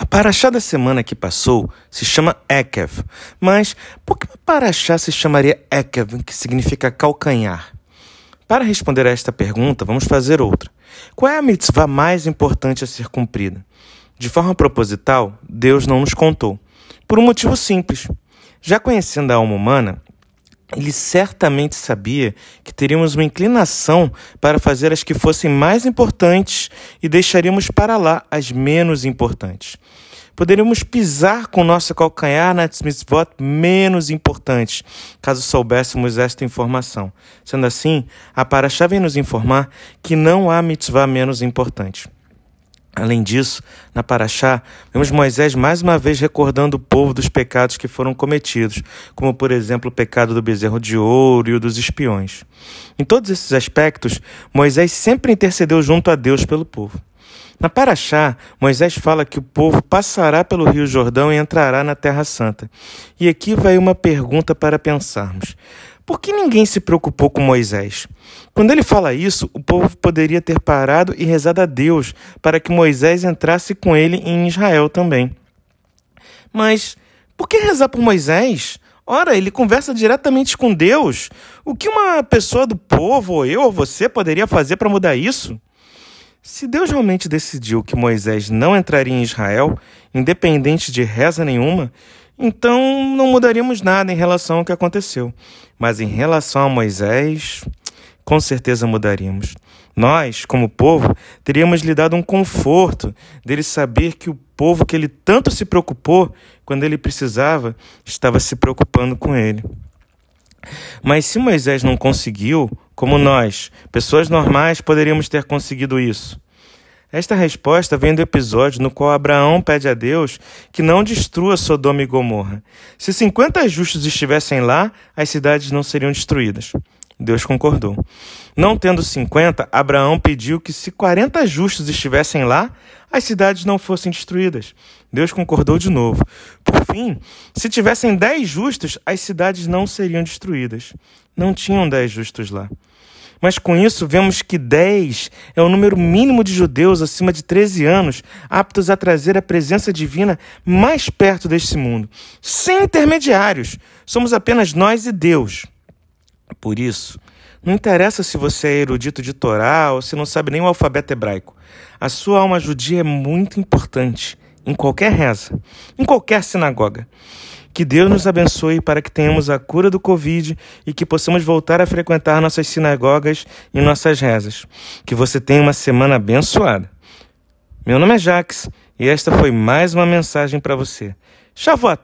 A paraxá da semana que passou se chama Ekev, mas por que a paraxá se chamaria Ekev, que significa calcanhar? Para responder a esta pergunta, vamos fazer outra. Qual é a mitzvah mais importante a ser cumprida? De forma proposital, Deus não nos contou. Por um motivo simples. Já conhecendo a alma humana, ele certamente sabia que teríamos uma inclinação para fazer as que fossem mais importantes e deixaríamos para lá as menos importantes. Poderíamos pisar com nosso calcanhar nas mitzvot menos importantes, caso soubéssemos esta informação. Sendo assim, a Paraxá vem nos informar que não há mitzvah menos importante. Além disso, na Paraxá, vemos Moisés mais uma vez recordando o povo dos pecados que foram cometidos, como por exemplo o pecado do bezerro de ouro e o dos espiões. Em todos esses aspectos, Moisés sempre intercedeu junto a Deus pelo povo. Na Paraxá, Moisés fala que o povo passará pelo Rio Jordão e entrará na Terra Santa. E aqui vai uma pergunta para pensarmos. Por que ninguém se preocupou com Moisés? Quando ele fala isso, o povo poderia ter parado e rezado a Deus para que Moisés entrasse com ele em Israel também. Mas por que rezar por Moisés? Ora, ele conversa diretamente com Deus. O que uma pessoa do povo, ou eu ou você, poderia fazer para mudar isso? Se Deus realmente decidiu que Moisés não entraria em Israel, independente de reza nenhuma, então não mudaríamos nada em relação ao que aconteceu. Mas em relação a Moisés, com certeza mudaríamos. Nós, como povo, teríamos lhe dado um conforto dele saber que o povo que ele tanto se preocupou quando ele precisava estava se preocupando com ele. Mas se Moisés não conseguiu, como nós, pessoas normais, poderíamos ter conseguido isso? Esta resposta vem do episódio no qual Abraão pede a Deus que não destrua Sodoma e Gomorra. Se 50 justos estivessem lá, as cidades não seriam destruídas. Deus concordou. Não tendo 50, Abraão pediu que se 40 justos estivessem lá, as cidades não fossem destruídas. Deus concordou de novo. Por fim, se tivessem 10 justos, as cidades não seriam destruídas. Não tinham 10 justos lá. Mas com isso, vemos que 10 é o número mínimo de judeus acima de 13 anos aptos a trazer a presença divina mais perto deste mundo. Sem intermediários. Somos apenas nós e Deus. Por isso, não interessa se você é erudito de Torá ou se não sabe nem o alfabeto hebraico. A sua alma judia é muito importante em qualquer reza, em qualquer sinagoga. Que Deus nos abençoe para que tenhamos a cura do Covid e que possamos voltar a frequentar nossas sinagogas e nossas rezas. Que você tenha uma semana abençoada. Meu nome é Jax e esta foi mais uma mensagem para você. Shavuot!